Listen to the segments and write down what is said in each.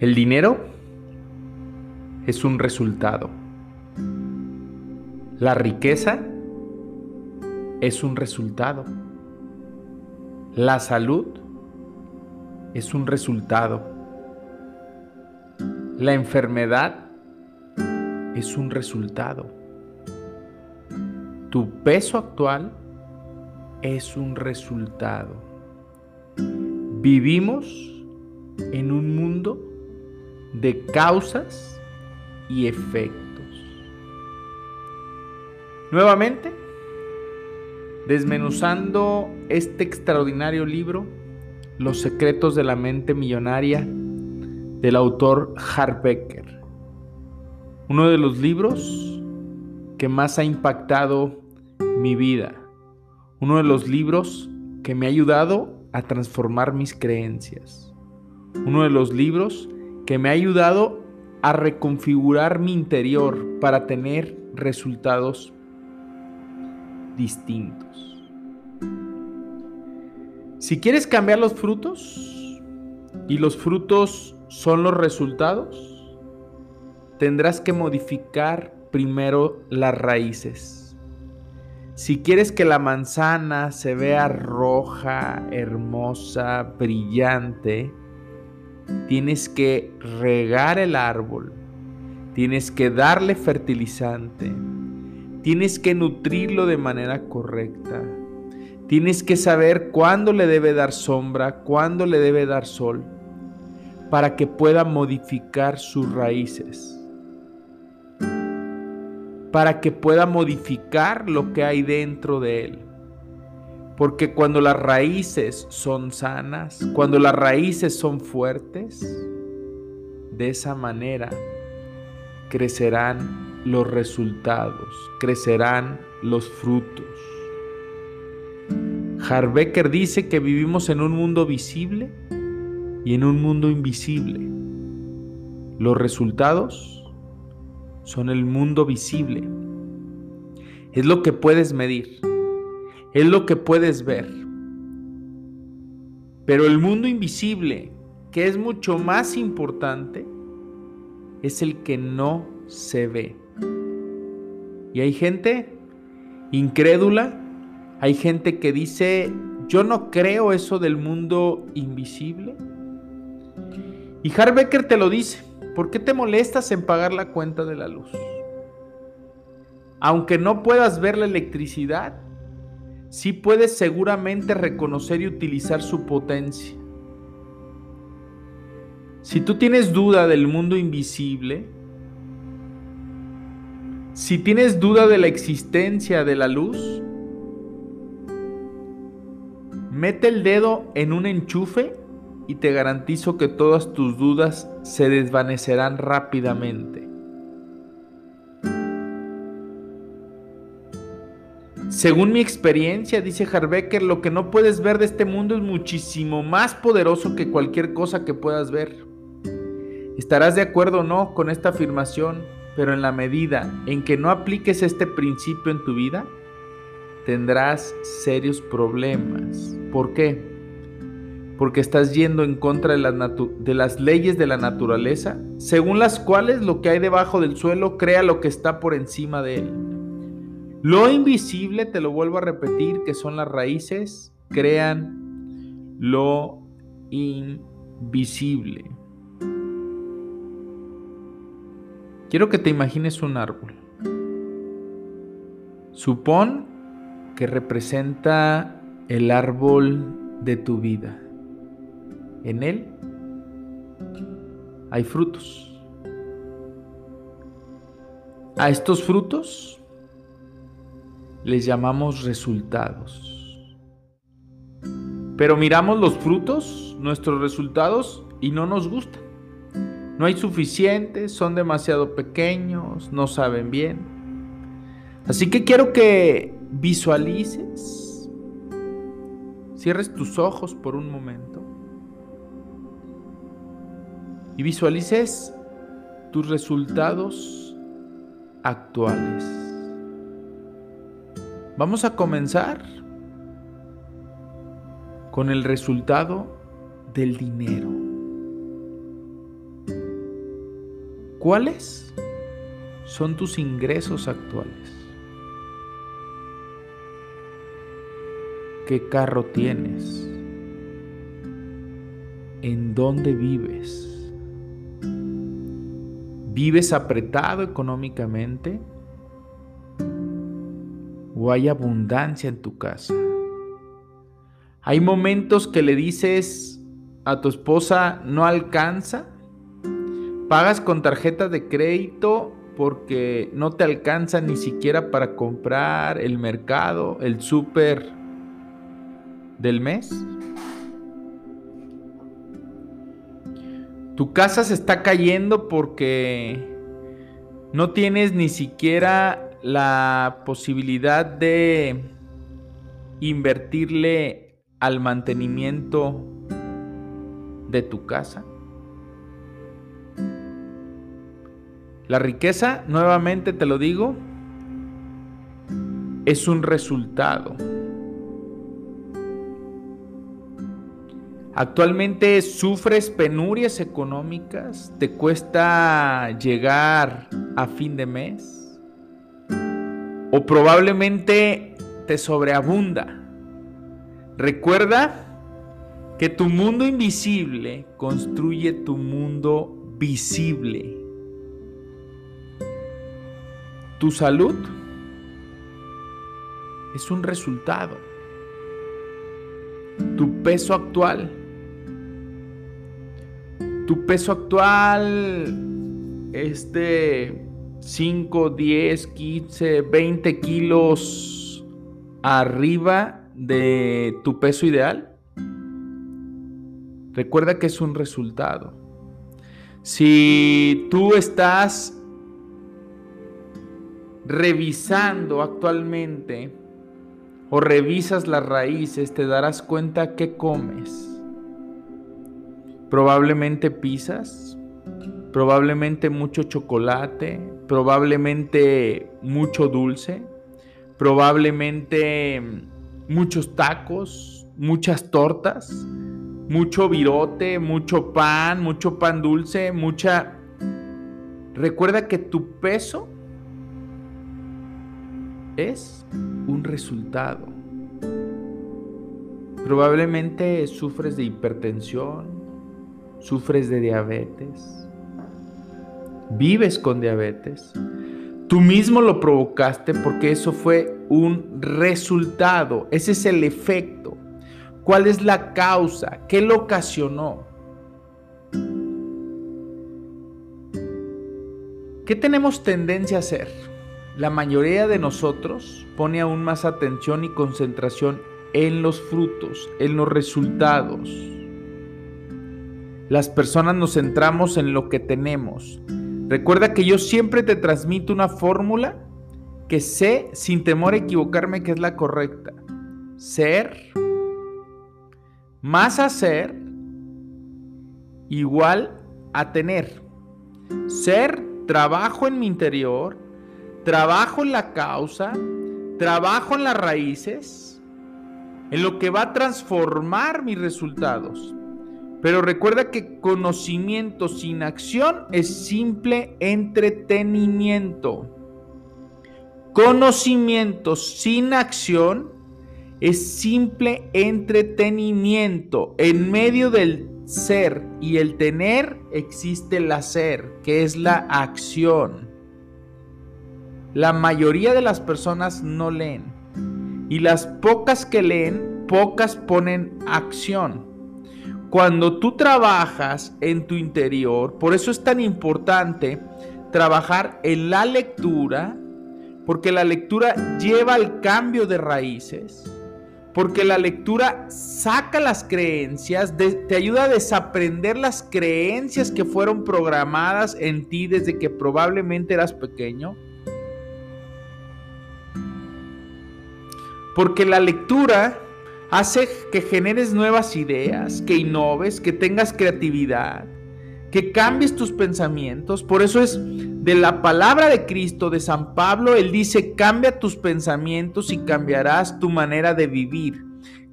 El dinero es un resultado. La riqueza es un resultado. La salud es un resultado. La enfermedad es un resultado. Tu peso actual es un resultado. Vivimos en un mundo de causas y efectos. Nuevamente, desmenuzando este extraordinario libro, Los secretos de la mente millonaria, del autor Harbecker. Uno de los libros que más ha impactado mi vida. Uno de los libros que me ha ayudado a transformar mis creencias. Uno de los libros que me ha ayudado a reconfigurar mi interior para tener resultados distintos. Si quieres cambiar los frutos y los frutos son los resultados, tendrás que modificar primero las raíces. Si quieres que la manzana se vea roja, hermosa, brillante, tienes que regar el árbol, tienes que darle fertilizante, tienes que nutrirlo de manera correcta, tienes que saber cuándo le debe dar sombra, cuándo le debe dar sol, para que pueda modificar sus raíces, para que pueda modificar lo que hay dentro de él. Porque cuando las raíces son sanas, cuando las raíces son fuertes, de esa manera crecerán los resultados, crecerán los frutos. Harbecker dice que vivimos en un mundo visible y en un mundo invisible. Los resultados son el mundo visible. Es lo que puedes medir es lo que puedes ver. Pero el mundo invisible, que es mucho más importante, es el que no se ve. Y hay gente incrédula, hay gente que dice, yo no creo eso del mundo invisible. Y Harbecker te lo dice, ¿por qué te molestas en pagar la cuenta de la luz? Aunque no puedas ver la electricidad, sí puedes seguramente reconocer y utilizar su potencia. Si tú tienes duda del mundo invisible, si tienes duda de la existencia de la luz, mete el dedo en un enchufe y te garantizo que todas tus dudas se desvanecerán rápidamente. Según mi experiencia, dice Harbecker, lo que no puedes ver de este mundo es muchísimo más poderoso que cualquier cosa que puedas ver. Estarás de acuerdo o no con esta afirmación, pero en la medida en que no apliques este principio en tu vida, tendrás serios problemas. ¿Por qué? Porque estás yendo en contra de las, de las, leyes de la naturaleza, según las cuales lo que hay debajo del suelo crea lo que está por encima de él. Lo invisible, te lo vuelvo a repetir, que son las raíces, crean lo invisible. Quiero que te imagines un árbol. Supón que representa el árbol de tu vida. En él hay frutos. A estos frutos les llamamos resultados. Pero miramos los frutos nuestros resultados y no nos gustan. No hay suficientes, son demasiado pequeños, no saben bien. Así que quiero que visualices, cierres tus ojos por un momento y visualices tus resultados actuales. Vamos a comenzar con el resultado del dinero. ¿Cuáles son tus ingresos actuales? ¿Qué carro tienes? ¿En dónde vives? ¿Vives apretado económicamente? ¿O hay abundancia en tu casa? Hay momentos que le dices a tu esposa no alcanza. Pagas con tarjeta de crédito porque no te alcanza ni siquiera para comprar el mercado, el súper del mes. Tu casa se está cayendo porque no tienes ni siquiera la posibilidad de invertirle al mantenimiento de tu casa. La riqueza, nuevamente te lo digo, es un resultado. Actualmente sufres penurias económicas, te cuesta llegar a fin de mes o probablemente te sobreabunda. Recuerda que tu mundo invisible construye tu mundo visible. Tu salud es un resultado. Tu peso actual. Tu peso actual este 5, 10, 15, 20 kilos arriba de tu peso ideal, recuerda que es un resultado. Si tú estás revisando actualmente o revisas las raíces, te darás cuenta que comes. Probablemente pizzas, probablemente mucho chocolate, probablemente mucho dulce, probablemente muchos tacos, muchas tortas, mucho virote, mucho pan, mucho pan dulce, mucha... Recuerda que tu peso es un resultado. Probablemente sufres de hipertensión, sufres de diabetes, vives con diabetes, Tú mismo lo provocaste porque eso fue un resultado, ese es el efecto. ¿Cuál es la causa? ¿Qué lo ocasionó? ¿Qué tenemos tendencia a hacer? La mayoría de nosotros pone aún más atención y concentración en los frutos, en los resultados. Las personas nos centramos en lo que tenemos, Recuerda que yo siempre te transmito una fórmula que sé sin temor a equivocarme que es la correcta. Ser más hacer igual a tener. Ser trabajo en mi interior, trabajo en la causa, trabajo en las raíces, en lo que va a transformar mis resultados. Pero recuerda que conocimiento sin acción es simple entretenimiento. Conocimiento sin acción es simple entretenimiento. En medio del ser y el tener existe el hacer, que es la acción. La mayoría de las personas no leen. Y las pocas que leen, pocas ponen acción. Cuando tú trabajas en tu interior, por eso es tan importante trabajar en la lectura, porque la lectura lleva al cambio de raíces, Porque la lectura saca las creencias, te ayuda a desaprender las creencias que fueron programadas en ti desde que probablemente eras pequeño. Porque la lectura hace que generes nuevas ideas, que innoves, que tengas creatividad, que cambies tus pensamientos. Por eso es de la palabra de Cristo, de San Pablo, él dice, cambia tus pensamientos y cambiarás tu manera de vivir.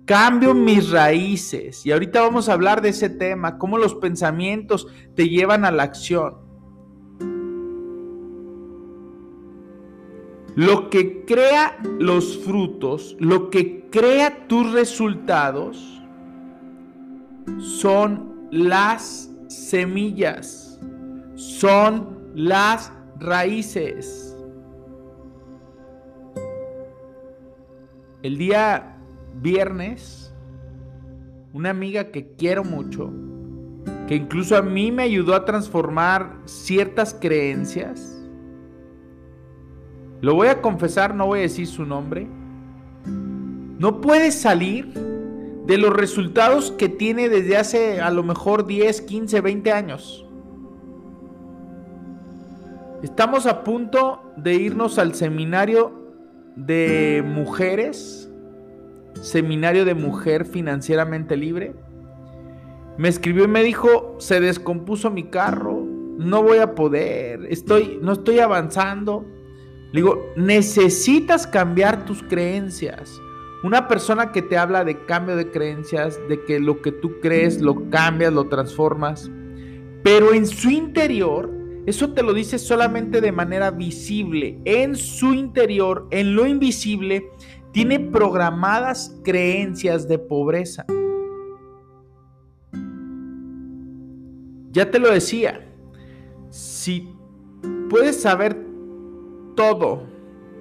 Cambio mis raíces. Y ahorita vamos a hablar de ese tema, cómo los pensamientos te llevan a la acción. Lo que crea los frutos, lo que crea tus resultados, son las semillas, son las raíces. El día viernes, una amiga que quiero mucho, que incluso a mí me ayudó a transformar ciertas creencias, lo voy a confesar, no voy a decir su nombre. No puede salir de los resultados que tiene desde hace a lo mejor 10, 15, 20 años. Estamos a punto de irnos al seminario de mujeres, seminario de mujer financieramente libre. Me escribió y me dijo, se descompuso mi carro, no voy a poder, estoy, no estoy avanzando. Digo, necesitas cambiar tus creencias. Una persona que te habla de cambio de creencias, de que lo que tú crees lo cambias, lo transformas, pero en su interior, eso te lo dice solamente de manera visible. En su interior, en lo invisible, tiene programadas creencias de pobreza. Ya te lo decía, si puedes saber todo,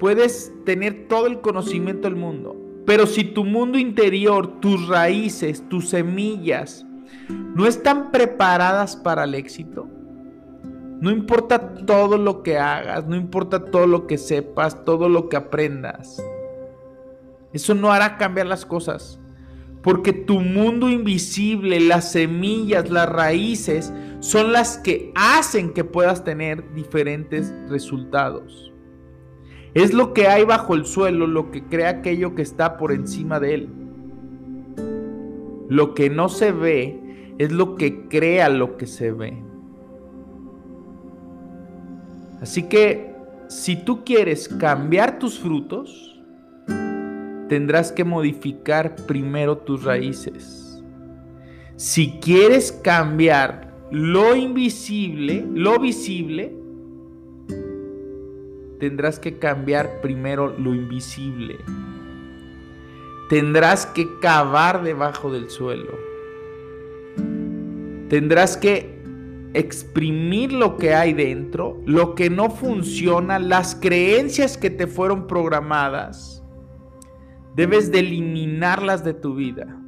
puedes tener todo el conocimiento del mundo, pero si tu mundo interior, tus raíces, tus semillas, no están preparadas para el éxito, no importa todo lo que hagas, no importa todo lo que sepas, todo lo que aprendas, eso no hará cambiar las cosas. Porque tu mundo invisible, las semillas, las raíces, son las que hacen que puedas tener diferentes resultados. Es lo que hay bajo el suelo lo que crea aquello que está por encima de él. Lo que no se ve es lo que crea lo que se ve. Así que si tú quieres cambiar tus frutos, tendrás que modificar primero tus raíces. Si quieres cambiar lo invisible, lo visible, tendrás que cambiar primero lo invisible. Tendrás que cavar debajo del suelo. Tendrás que exprimir lo que hay dentro, lo que no funciona, las creencias que te fueron programadas. Debes de eliminarlas de tu vida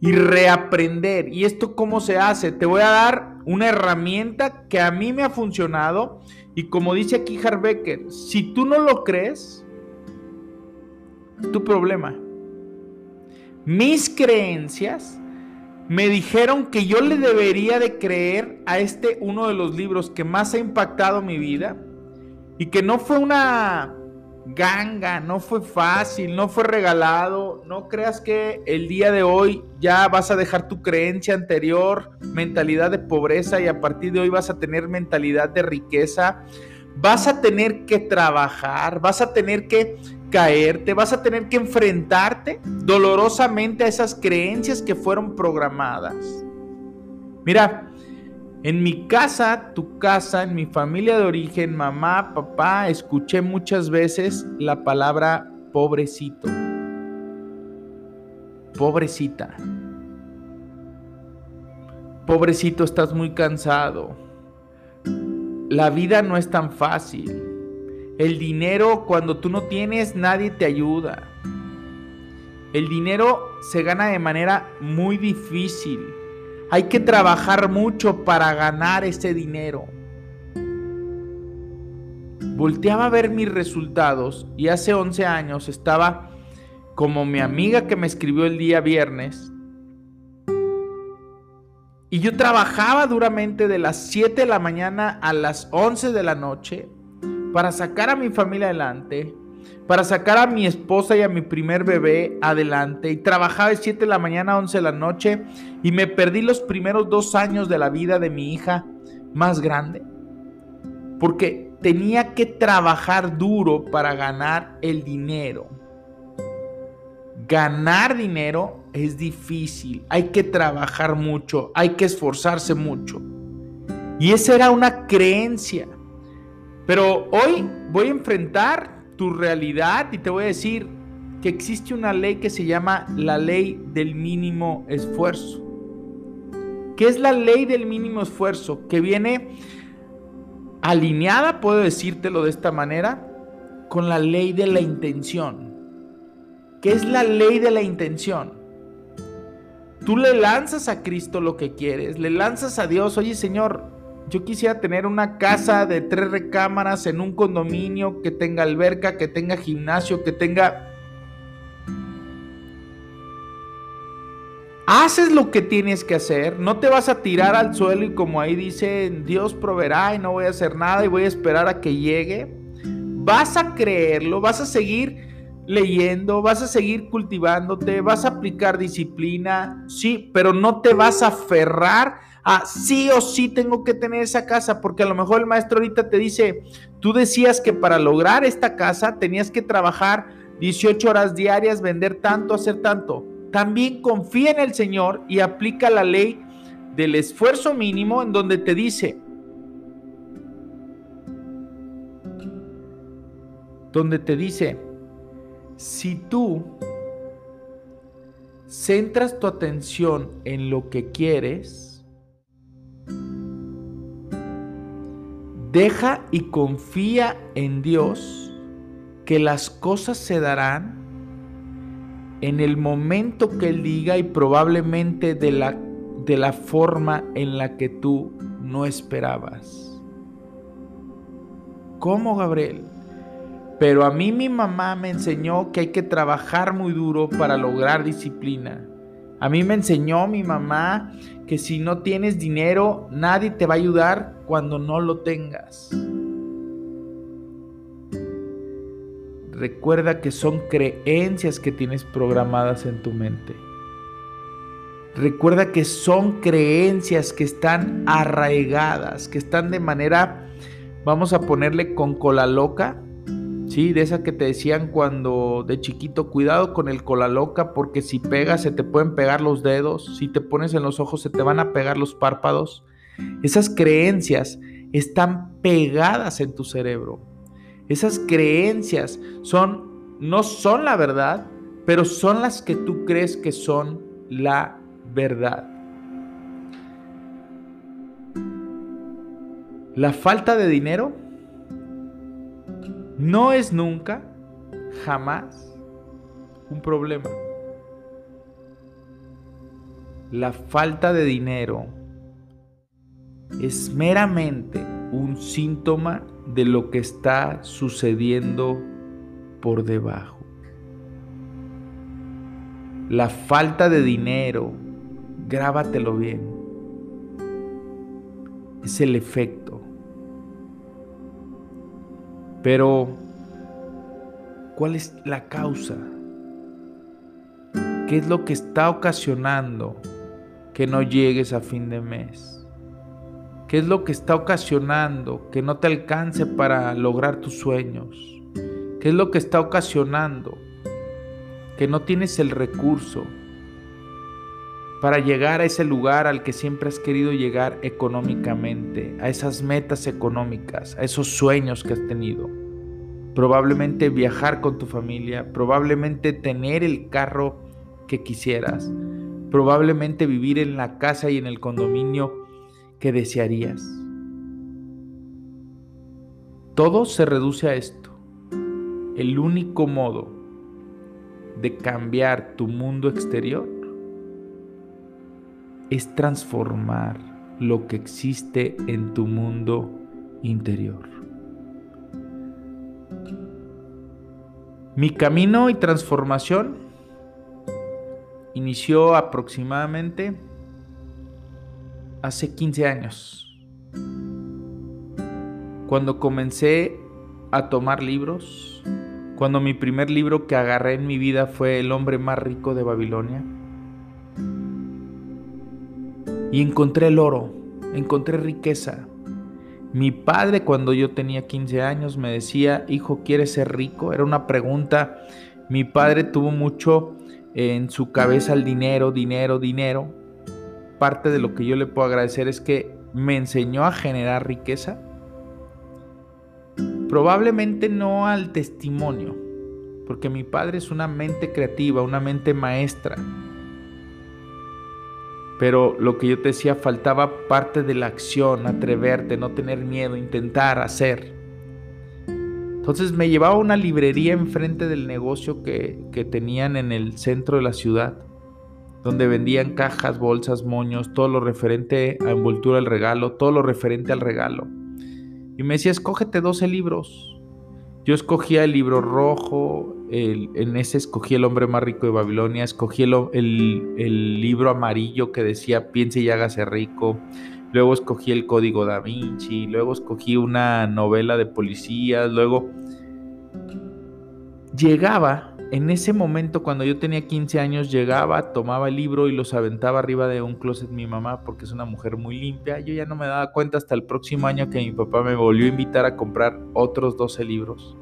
y reaprender. ¿Y esto cómo se hace? Te voy a dar una herramienta que a mí me ha funcionado y como dice aquí Harbecker, si tú no lo crees, tu problema. Mis creencias me dijeron que yo le debería de creer a este uno de los libros que más ha impactado mi vida y que no fue una ganga, no fue fácil, no fue regalado. No creas que el día de hoy ya vas a dejar tu creencia anterior, mentalidad de pobreza y a partir de hoy vas a tener mentalidad de riqueza. Vas a tener que trabajar, vas a tener que caerte, vas a tener que enfrentarte dolorosamente a esas creencias que fueron programadas. Mira, en mi casa, tu casa, en mi familia de origen, mamá, papá, escuché muchas veces la palabra pobrecito. Pobrecita. Pobrecito, estás muy cansado. La vida no es tan fácil. El dinero, cuando tú no tienes, nadie te ayuda. El dinero se gana de manera muy difícil. Hay que trabajar mucho para ganar ese dinero. Volteaba a ver mis resultados y hace 11 años estaba como mi amiga que me escribió el día viernes. Y yo trabajaba duramente de las 7 de la mañana a las 11 de la noche para sacar a mi familia adelante, para sacar a mi esposa y a mi primer bebé adelante. Y trabajaba de 7 de la mañana a 11 de la noche y me perdí los primeros dos años de la vida de mi hija más grande. Porque tenía que trabajar duro para ganar el dinero. Ganar dinero es difícil, hay que trabajar mucho, hay que esforzarse mucho. Y esa era una creencia. Pero hoy voy a enfrentar tu realidad y te voy a decir que existe una ley que se llama la ley del mínimo esfuerzo. ¿Qué es la ley del mínimo esfuerzo? Que viene alineada, puedo decírtelo de esta manera, con la ley de la intención. ¿Qué es la ley de la intención? Tú le lanzas a Cristo lo que quieres, le lanzas a Dios, oye Señor, yo quisiera tener una casa de tres recámaras en un condominio que tenga alberca, que tenga gimnasio, que tenga... Haces lo que tienes que hacer, no te vas a tirar al suelo y como ahí dice, Dios proveerá y no voy a hacer nada y voy a esperar a que llegue. Vas a creerlo, vas a seguir leyendo, vas a seguir cultivándote, vas a aplicar disciplina, sí, pero no te vas a aferrar a sí o sí tengo que tener esa casa, porque a lo mejor el maestro ahorita te dice, tú decías que para lograr esta casa tenías que trabajar 18 horas diarias, vender tanto, hacer tanto. También confía en el Señor y aplica la ley del esfuerzo mínimo en donde te dice, donde te dice, si tú centras tu atención en lo que quieres, deja y confía en Dios que las cosas se darán en el momento que Él diga y probablemente de la, de la forma en la que tú no esperabas. ¿Cómo, Gabriel? Pero a mí mi mamá me enseñó que hay que trabajar muy duro para lograr disciplina. A mí me enseñó mi mamá que si no tienes dinero, nadie te va a ayudar cuando no lo tengas. Recuerda que son creencias que tienes programadas en tu mente. Recuerda que son creencias que están arraigadas, que están de manera, vamos a ponerle con cola loca, Sí, de esa que te decían cuando de chiquito, cuidado con el cola loca porque si pegas se te pueden pegar los dedos, si te pones en los ojos se te van a pegar los párpados. Esas creencias están pegadas en tu cerebro. Esas creencias son no son la verdad, pero son las que tú crees que son la verdad. La falta de dinero no es nunca, jamás, un problema. La falta de dinero es meramente un síntoma de lo que está sucediendo por debajo. La falta de dinero, grábatelo bien, es el efecto pero, ¿cuál es la causa? ¿Qué es lo que está ocasionando que no llegues a fin de mes? ¿Qué es lo que está ocasionando que no te alcance para lograr tus sueños? ¿Qué es lo que está ocasionando que no tienes el recurso para llegar a ese lugar al que siempre has querido llegar económicamente, a esas metas económicas, a esos sueños que has tenido. Probablemente viajar con tu familia, probablemente tener el carro que quisieras, probablemente vivir en la casa y en el condominio que desearías. Todo se reduce a esto. El único modo de cambiar tu mundo exterior es transformar lo que existe en tu mundo interior. Mi camino y transformación inició aproximadamente hace 15 años. Cuando comencé a tomar libros, cuando mi primer libro que agarré en mi vida fue El hombre más rico de Babilonia. Y encontré el oro, encontré riqueza. Mi padre cuando yo tenía 15 años me decía, hijo, ¿quieres ser rico? Era una pregunta. Mi padre tuvo mucho en su cabeza el dinero, dinero, dinero. Parte de lo que yo le puedo agradecer es que me enseñó a generar riqueza. Probablemente no al testimonio, porque mi padre es una mente creativa, una mente maestra. Pero lo que yo te decía, faltaba parte de la acción, atreverte, no tener miedo, intentar, hacer. Entonces me llevaba a una librería enfrente del negocio que, que tenían en el centro de la ciudad, donde vendían cajas, bolsas, moños, todo lo referente a envoltura del regalo, todo lo referente al regalo. Y me decía, escógete 12 libros. Yo escogía el libro rojo, en ese escogí El hombre más rico de Babilonia, escogí el, libro amarillo que decía Piense y hágase rico, luego escogí el Código da Vinci, luego escogí una novela de policías, luego llegaba, en ese momento cuando yo tenía 15 años, llegaba, tomaba el libro y los aventaba arriba de un closet mi mamá porque es una mujer muy limpia. Yo ya no me daba cuenta hasta el próximo año que mi papá me volvió a invitar a comprar otros 12 libros.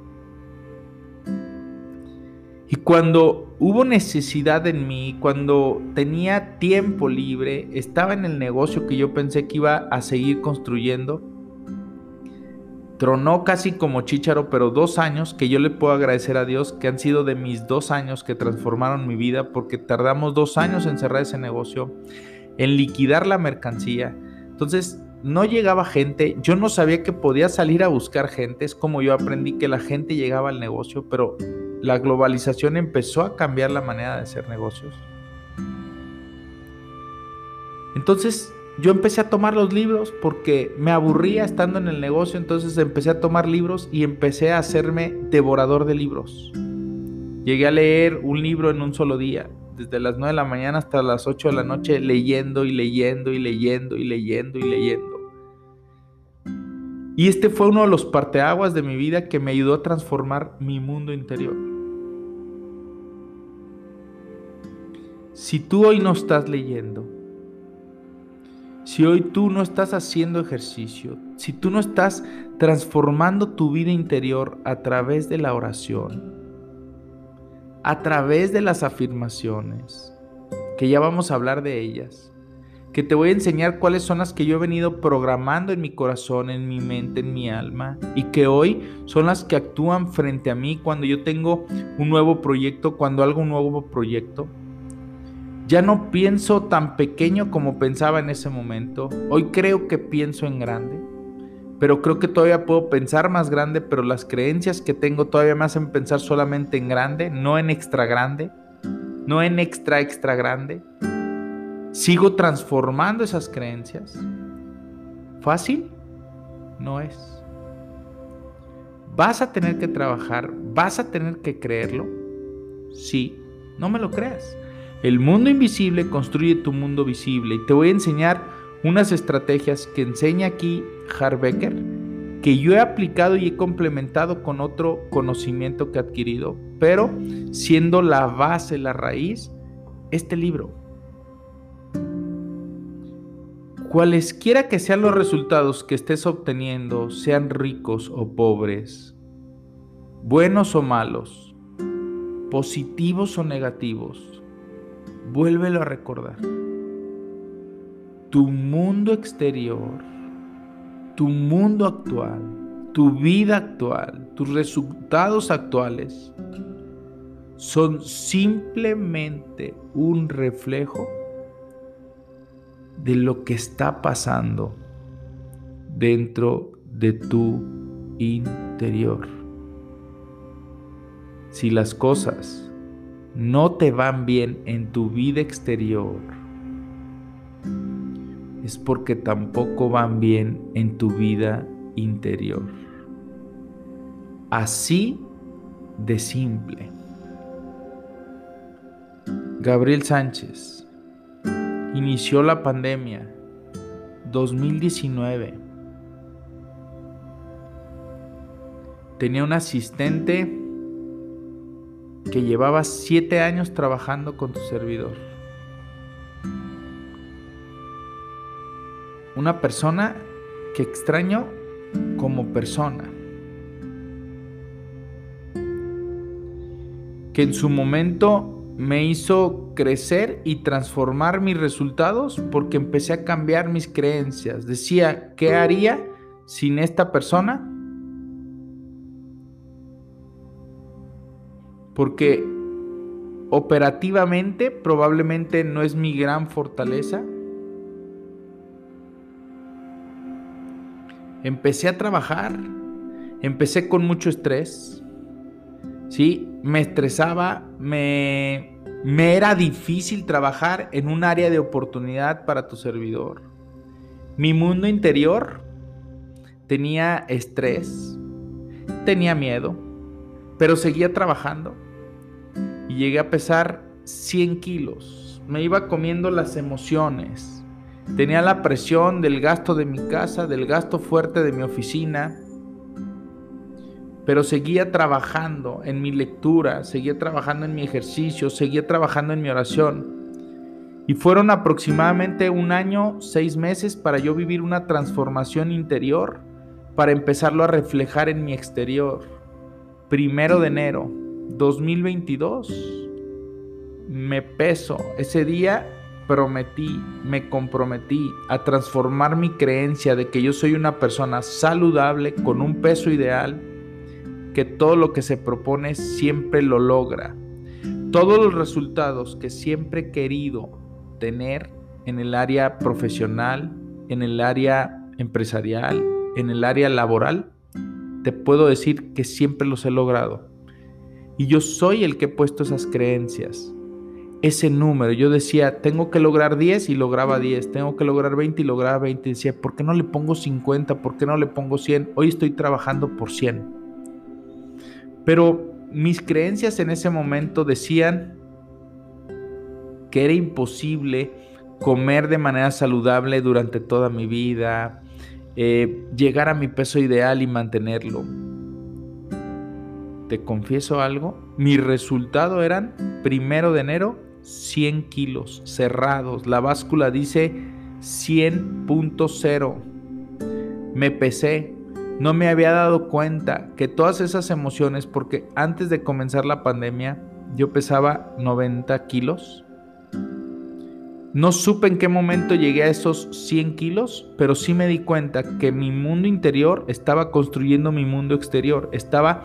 Y cuando hubo necesidad en mí, cuando tenía tiempo libre, estaba en el negocio que yo pensé que iba a seguir construyendo, tronó casi como chícharo, pero dos años que yo le puedo agradecer a Dios, que han sido de mis dos años que transformaron mi vida, porque tardamos dos años en cerrar ese negocio, en liquidar la mercancía. Entonces, no llegaba gente, yo no sabía que podía salir a buscar gente, es como yo aprendí que la gente llegaba al negocio, pero la globalización empezó a cambiar la manera de hacer negocios. Entonces yo empecé a tomar los libros porque me aburría estando en el negocio, entonces empecé a tomar libros y empecé a hacerme devorador de libros. Llegué a leer un libro en un solo día, desde las 9 de la mañana hasta las 8 de la noche, leyendo y leyendo y leyendo y leyendo y leyendo. Y este fue uno de los parteaguas de mi vida que me ayudó a transformar mi mundo interior. Si tú hoy no estás leyendo, si hoy tú no estás haciendo ejercicio, si tú no estás transformando tu vida interior a través de la oración, a través de las afirmaciones, que ya vamos a hablar de ellas, que te voy a enseñar cuáles son las que yo he venido programando en mi corazón, en mi mente, en mi alma, y que hoy son las que actúan frente a mí cuando yo tengo un nuevo proyecto, cuando hago un nuevo proyecto. Ya no pienso tan pequeño como pensaba en ese momento. Hoy creo que pienso en grande, pero creo que todavía puedo pensar más grande, pero las creencias que tengo todavía me hacen pensar solamente en grande, no en extra grande, no en extra extra grande. ¿Sigo transformando esas creencias? ¿Fácil? No es. ¿Vas a tener que trabajar? ¿Vas a tener que creerlo? Sí, no me lo creas. El mundo invisible construye tu mundo visible y te voy a enseñar unas estrategias que enseña aquí Harbecker que yo he aplicado y he complementado con otro conocimiento que he adquirido, pero siendo la base, la raíz, este libro. Cualesquiera que sean los resultados que estés obteniendo, sean ricos o pobres, buenos o malos, positivos o negativos, vuélvelo a recordar. Tu mundo exterior, tu mundo actual, tu vida actual, tus resultados actuales son simplemente un reflejo de lo que está pasando dentro de tu interior. Si las cosas no te van bien en tu vida exterior, es porque tampoco van bien en tu vida interior. Así de simple. Gabriel Sánchez inició la pandemia 2019. Tenía un asistente que llevaba siete años trabajando con tu servidor. Una persona que extraño como persona. Que en su momento me hizo crecer y transformar mis resultados porque empecé a cambiar mis creencias. Decía, ¿qué haría sin esta persona? Porque operativamente probablemente no es mi gran fortaleza. Empecé a trabajar, empecé con mucho estrés, ¿sí? Me estresaba, me, me era difícil trabajar en un área de oportunidad para tu servidor. Mi mundo interior tenía estrés, tenía miedo, pero seguía trabajando y llegué a pesar 100 kilos. Me iba comiendo las emociones. Tenía la presión del gasto de mi casa, del gasto fuerte de mi oficina, pero seguía trabajando en mi lectura, seguía trabajando en mi ejercicio, seguía trabajando en mi oración. Y fueron aproximadamente un año, seis meses para yo vivir una transformación interior, para empezarlo a reflejar en mi exterior. Primero de enero 2022, me peso. Ese día prometí, me comprometí a transformar mi creencia de que yo soy una persona saludable con un peso ideal que todo lo que se propone siempre lo logra. Todos los resultados que siempre he querido tener en el área profesional, en el área empresarial, en el área laboral, te puedo decir que siempre los he logrado. Y yo soy el que he puesto esas creencias, ese número. Yo decía, tengo que lograr 10 y lograba 10, tengo que lograr 20 y lograba 20. Y decía, ¿por qué no le pongo 50? ¿Por qué no le pongo 100? Hoy estoy trabajando por 100. Pero mis creencias en ese momento decían que era imposible comer de manera saludable durante toda mi vida, eh, llegar a mi peso ideal y mantenerlo. Te confieso algo, mi resultado eran primero de enero 100 kilos cerrados, la báscula dice 100.0. Me pesé, no me había dado cuenta que todas esas emociones, porque antes de comenzar la pandemia yo pesaba 90 kilos. No supe en qué momento llegué a esos 100 kilos, pero sí me di cuenta que mi mundo interior estaba construyendo mi mundo exterior. Estaba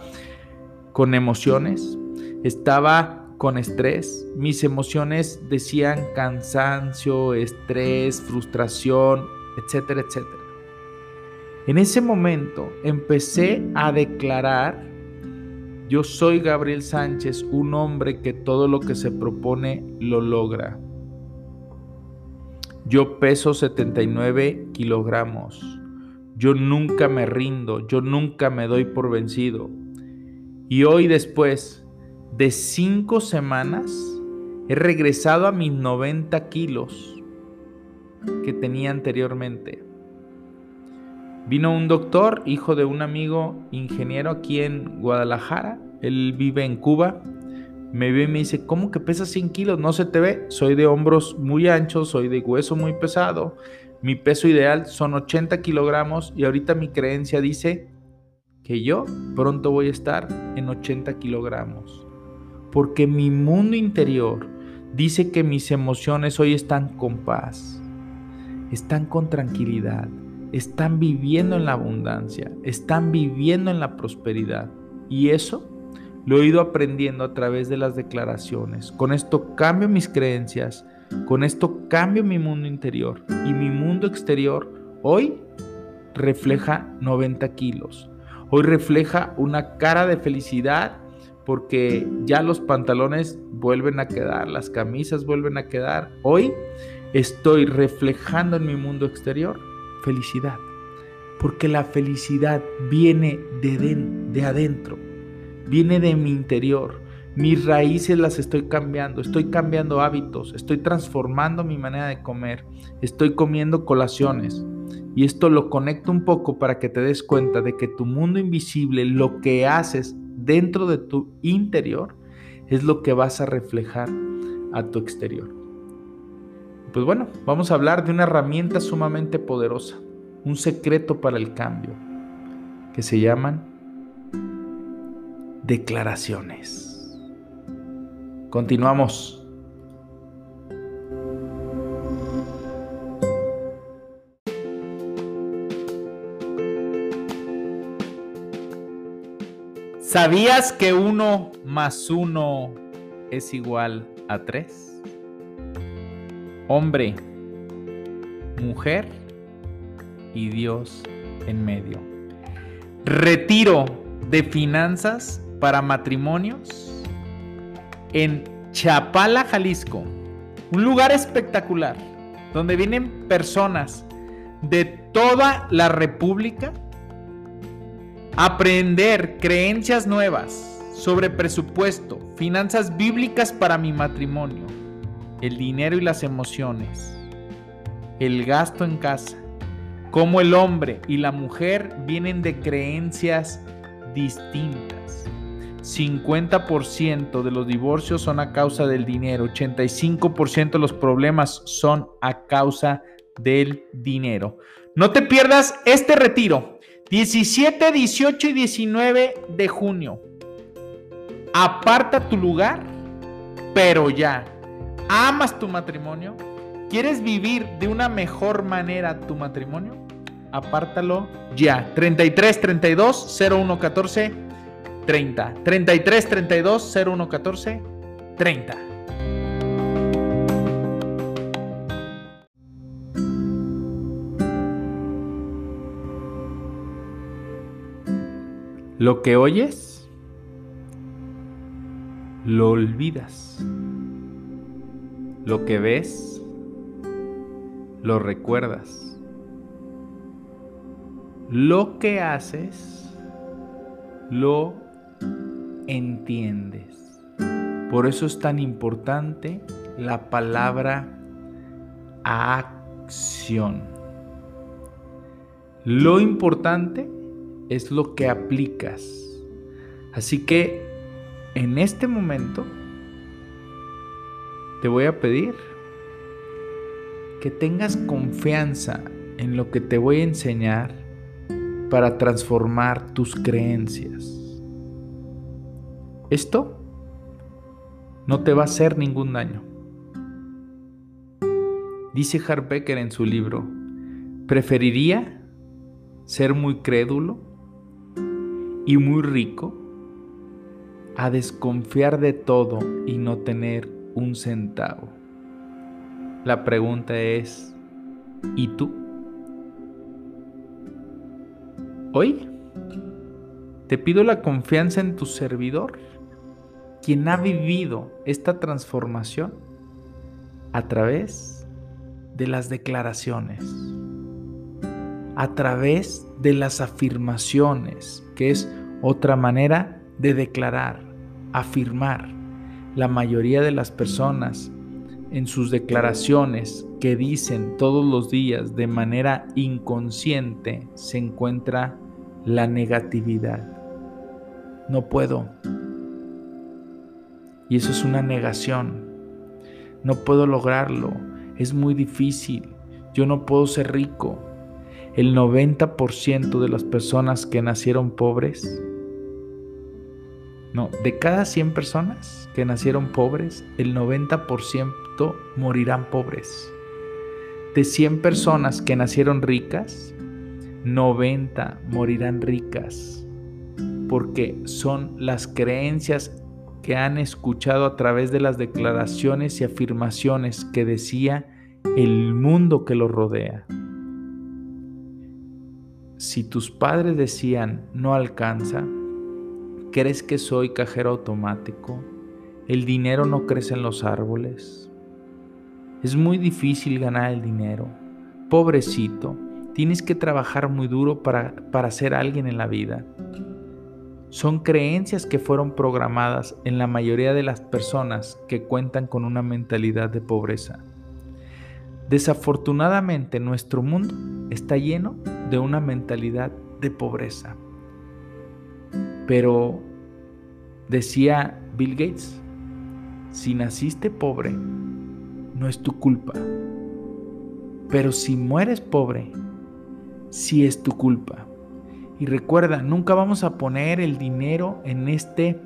con emociones, estaba con estrés. Mis emociones decían cansancio, estrés, frustración, etcétera, etcétera. En ese momento empecé a declarar, yo soy Gabriel Sánchez, un hombre que todo lo que se propone lo logra. Yo peso 79 kilogramos. Yo nunca me rindo, yo nunca me doy por vencido. Y hoy después de cinco semanas he regresado a mis 90 kilos que tenía anteriormente. Vino un doctor, hijo de un amigo ingeniero aquí en Guadalajara. Él vive en Cuba. Me ve y me dice, ¿cómo que pesas 100 kilos? No se te ve. Soy de hombros muy anchos, soy de hueso muy pesado. Mi peso ideal son 80 kilogramos y ahorita mi creencia dice que yo pronto voy a estar en 80 kilogramos. Porque mi mundo interior dice que mis emociones hoy están con paz, están con tranquilidad están viviendo en la abundancia, están viviendo en la prosperidad. Y eso lo he ido aprendiendo a través de las declaraciones. Con esto cambio mis creencias, con esto cambio mi mundo interior y mi mundo exterior hoy refleja 90 kilos. Hoy refleja una cara de felicidad porque ya los pantalones vuelven a quedar, las camisas vuelven a quedar. Hoy estoy reflejando en mi mundo exterior felicidad. Porque la felicidad viene de, de adentro, viene de mi interior, Mis raíces las estoy cambiando, estoy cambiando hábitos, estoy transformando mi manera de comer, estoy comiendo colaciones. Y esto lo conecto un poco para que te des cuenta de que tu mundo invisible, lo que haces dentro de tu interior, es lo que vas a reflejar a tu exterior. Pues bueno, vamos a hablar de una herramienta sumamente poderosa, un secreto para el cambio, que se llaman declaraciones. Continuamos. ¿Sabías que uno más uno es igual a tres? Hombre, mujer y Dios en medio. Retiro de finanzas para matrimonios en Chapala, Jalisco. Un lugar espectacular donde vienen personas de toda la República aprender creencias nuevas sobre presupuesto, finanzas bíblicas para mi matrimonio, el dinero y las emociones, el gasto en casa, cómo el hombre y la mujer vienen de creencias distintas. 50% de los divorcios son a causa del dinero, 85% de los problemas son a causa del dinero. No te pierdas este retiro 17, 18 y 19 de junio. Aparta tu lugar, pero ya. ¿Amas tu matrimonio? ¿Quieres vivir de una mejor manera tu matrimonio? Apártalo ya. 33 32 01 14 30. 33 32 01 14 30. Lo que oyes, lo olvidas. Lo que ves, lo recuerdas. Lo que haces, lo entiendes. Por eso es tan importante la palabra acción. Lo importante es lo que aplicas. Así que en este momento te voy a pedir que tengas confianza en lo que te voy a enseñar para transformar tus creencias. Esto no te va a hacer ningún daño. Dice Harbecker en su libro, preferiría ser muy crédulo y muy rico a desconfiar de todo y no tener un centavo. La pregunta es, ¿y tú? Hoy te pido la confianza en tu servidor, quien ha vivido esta transformación a través de las declaraciones, a través de las afirmaciones que es otra manera de declarar, afirmar. La mayoría de las personas en sus declaraciones que dicen todos los días de manera inconsciente se encuentra la negatividad. No puedo. Y eso es una negación. No puedo lograrlo. Es muy difícil. Yo no puedo ser rico el 90% de las personas que nacieron pobres, no, de cada 100 personas que nacieron pobres, el 90% morirán pobres. De 100 personas que nacieron ricas, 90 morirán ricas, porque son las creencias que han escuchado a través de las declaraciones y afirmaciones que decía el mundo que los rodea si tus padres decían no alcanza, ¿crees que soy cajero automático? ¿El dinero no crece en los árboles? Es muy difícil ganar el dinero. Pobrecito, tienes que trabajar muy duro para, para ser alguien en la vida. son creencias que fueron programadas en la mayoría de las personas que cuentan con una mentalidad de pobreza. Desafortunadamente nuestro mundo está lleno de una mentalidad de pobreza. Pero decía Bill Gates, si naciste pobre, no es tu culpa. Pero si mueres pobre, sí es tu culpa. Y recuerda, nunca vamos a poner el dinero en este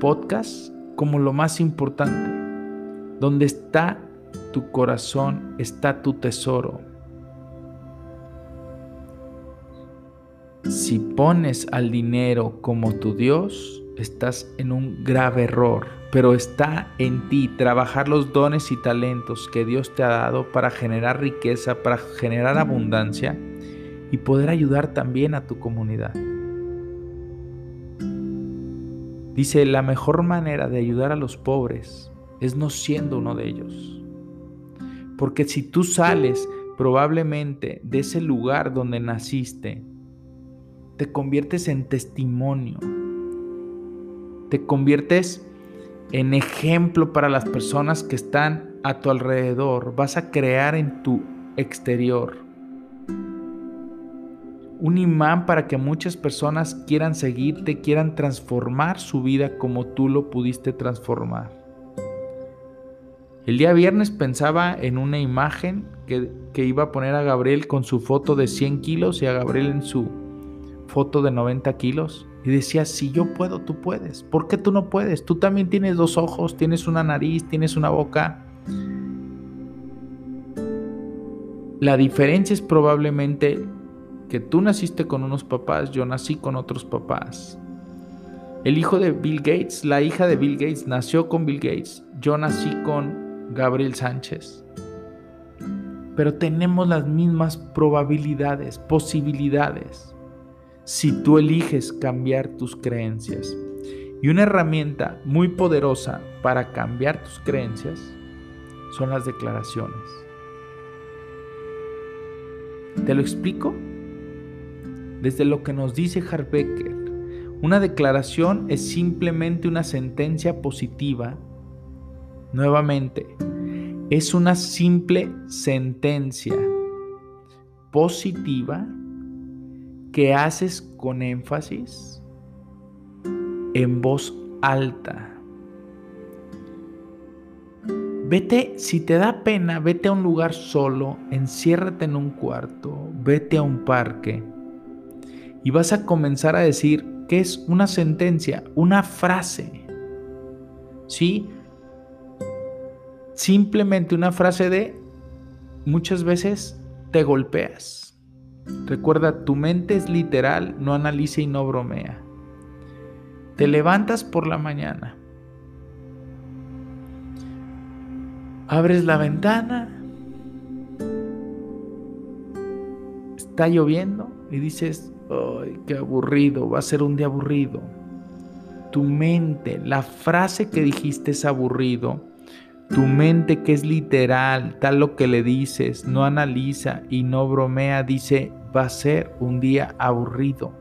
podcast como lo más importante. Donde está tu corazón, está tu tesoro. Si pones al dinero como tu Dios, estás en un grave error, pero está en ti trabajar los dones y talentos que Dios te ha dado para generar riqueza, para generar abundancia y poder ayudar también a tu comunidad. Dice, la mejor manera de ayudar a los pobres es no siendo uno de ellos. Porque si tú sales probablemente de ese lugar donde naciste, te conviertes en testimonio, te conviertes en ejemplo para las personas que están a tu alrededor, vas a crear en tu exterior un imán para que muchas personas quieran seguirte, quieran transformar su vida como tú lo pudiste transformar. El día viernes pensaba en una imagen que, que, iba a poner a Gabriel con su foto de 100 kilos y a Gabriel en su foto de 90 kilos. Y decía, si yo puedo, tú puedes. ¿Por qué tú no puedes? Tú también tienes dos ojos, tienes una nariz, tienes una boca. La diferencia es probablemente que tú naciste con unos papás, yo nací con otros papás. El hijo de Bill Gates, la hija de Bill Gates nació con Bill Gates, yo nací con Gabriel Sánchez. Pero tenemos las mismas probabilidades, posibilidades, si tú eliges cambiar tus creencias. Y una herramienta muy poderosa para cambiar tus creencias son las declaraciones. ¿Te lo explico? desde lo que nos dice Harbecker. Una declaración es simplemente una sentencia positiva. Nuevamente, es una simple sentencia positiva que haces con énfasis en voz alta. Vete, si te da pena, vete a un lugar solo, enciérrate en un cuarto, vete a un parque y vas a comenzar a decir que es una sentencia, una frase. ¿Sí? Simplemente una frase de muchas veces te golpeas. Recuerda, tu mente es literal, no analiza y no bromea. Te levantas por la mañana. Abres la ventana. Está lloviendo y dices, Ay, qué aburrido, va a ser un día aburrido. Tu mente, la frase que dijiste es aburrido. Tu mente que es literal, tal lo que le dices, no analiza y no bromea, dice, va a ser un día aburrido.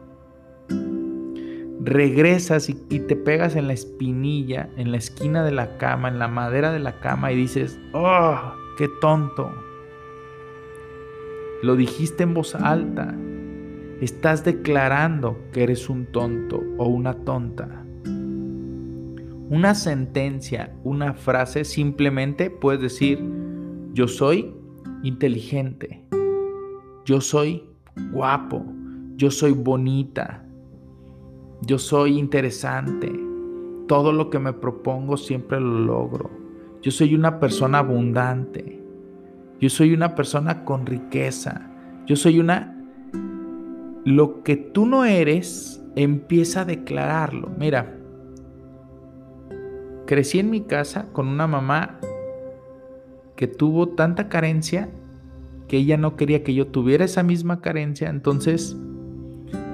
Regresas y, te pegas en la espinilla, en la esquina de la cama, en la madera de la cama y dices, oh, qué tonto. Lo dijiste en voz alta, estás declarando que eres un tonto o una tonta. Una sentencia, una frase, simplemente puedes decir, yo soy inteligente, yo soy guapo, yo soy bonita, yo soy interesante, todo lo que me propongo siempre lo logro, yo soy una persona abundante, yo soy una persona con riqueza, yo soy una lo que tú no eres, empieza a declararlo. Mira, crecí en mi casa con una mamá que tuvo tanta carencia que ella no quería que yo tuviera esa misma carencia, entonces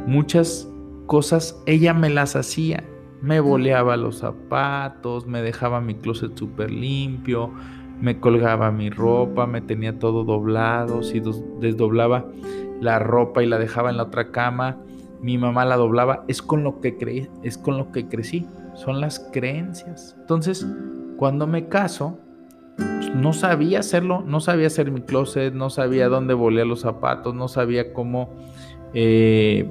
muchas cosas ella me las hacía. Me boleaba los zapatos, me dejaba mi closet súper limpio, me colgaba mi ropa, me tenía todo doblado, si desdoblaba la ropa y la dejaba en la otra cama, mi mamá la doblaba, es con lo que creí, es con lo que crecí, son las creencias. Entonces, cuando me caso, pues, no sabía hacerlo, no sabía hacer mi closet, no sabía dónde volea los zapatos, no sabía cómo, eh,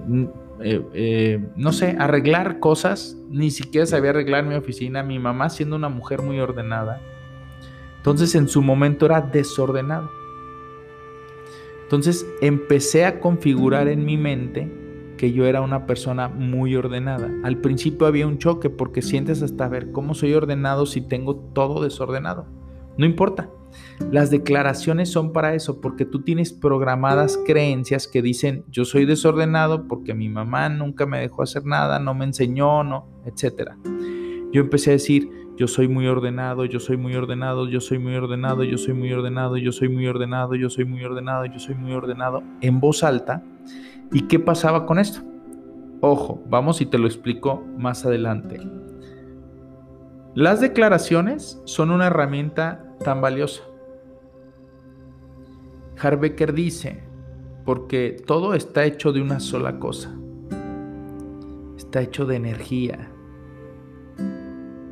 eh, eh, no sé, arreglar cosas, ni siquiera sabía arreglar mi oficina, mi mamá siendo una mujer muy ordenada. Entonces en su momento era desordenado. Entonces empecé a configurar en mi mente que yo era una persona muy ordenada. Al principio había un choque porque sientes hasta ver cómo soy ordenado si tengo todo desordenado. No importa. Las declaraciones son para eso, porque tú tienes programadas creencias que dicen yo soy desordenado porque mi mamá nunca me dejó hacer nada, no me enseñó, no, etc. Yo empecé a decir yo soy muy ordenado, yo soy muy ordenado, yo soy muy ordenado, yo soy muy ordenado, yo soy muy ordenado, yo soy muy ordenado, yo soy muy ordenado, en voz alta. ¿Y qué pasaba con esto? Ojo, vamos y te lo explico más adelante. Las declaraciones son una herramienta tan valiosa. Harbecker dice, porque todo está hecho de una sola cosa. Está hecho de energía.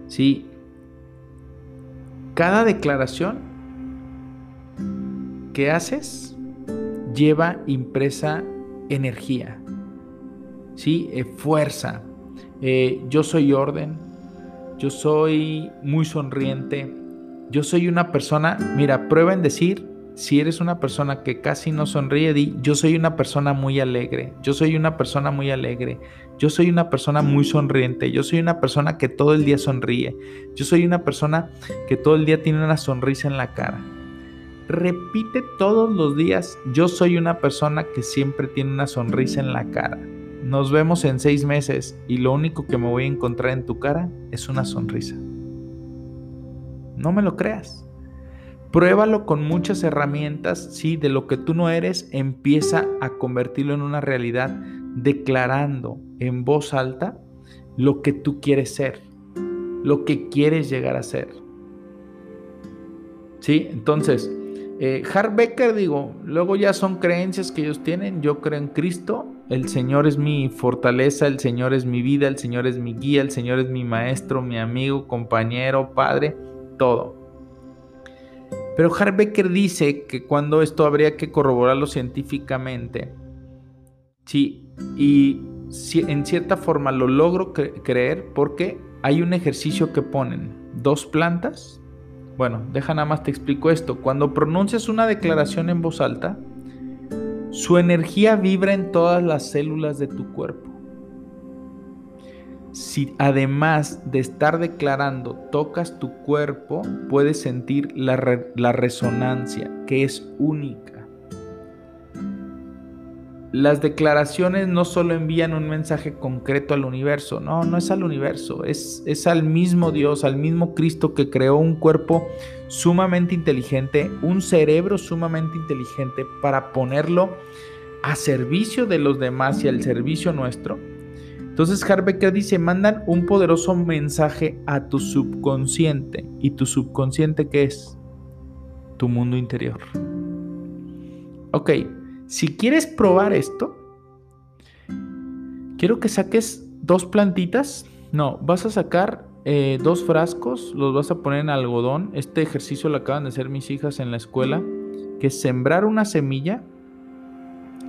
Sí, cada declaración que haces lleva impresa energía, ¿sí? Eh, fuerza. Eh, yo soy orden, yo soy muy sonriente, yo soy una persona, mira, prueba en decir, si eres una persona que casi no sonríe, di, yo soy una persona muy alegre, yo soy una persona muy alegre, yo soy una persona muy sonriente, yo soy una persona que todo el día sonríe, yo soy una persona que todo el día tiene una sonrisa en la cara. Repite todos los días, yo soy una persona que siempre tiene una sonrisa en la cara. Nos vemos en seis meses y lo único que me voy a encontrar en tu cara es una sonrisa. No me lo creas. Pruébalo con muchas herramientas, sí, de lo que tú no eres, empieza a convertirlo en una realidad declarando en voz alta lo que tú quieres ser, lo que quieres llegar a ser. ¿Sí? Entonces, eh, Becker, digo, luego ya son creencias que ellos tienen. Yo creo en Cristo. El Señor es mi fortaleza, el Señor es mi vida, el Señor es mi guía, el Señor es mi maestro, mi amigo, compañero, padre todo. Pero Harbecker dice que cuando esto habría que corroborarlo científicamente, sí, y en cierta forma lo logro creer porque hay un ejercicio que ponen dos plantas. Bueno, deja nada más te explico esto. Cuando pronuncias una declaración en voz alta, su energía vibra en todas las células de tu cuerpo si además de estar declarando tocas tu cuerpo, puedes sentir la, resonancia, que es única. Las declaraciones no solo envían un mensaje concreto al universo, no, no es al universo, es, es al mismo Dios, al mismo Cristo que creó un cuerpo sumamente inteligente, un cerebro sumamente inteligente para ponerlo a servicio de los demás y al servicio nuestro entonces Harbecker dice, mandan un poderoso mensaje a tu subconsciente. ¿Y tu subconsciente qué es? Tu mundo interior. Ok, si quieres probar esto, quiero que saques dos plantitas. No, vas a sacar eh, dos frascos, los vas a poner en algodón. Este ejercicio lo acaban de hacer mis hijas en la escuela, que es sembrar una semilla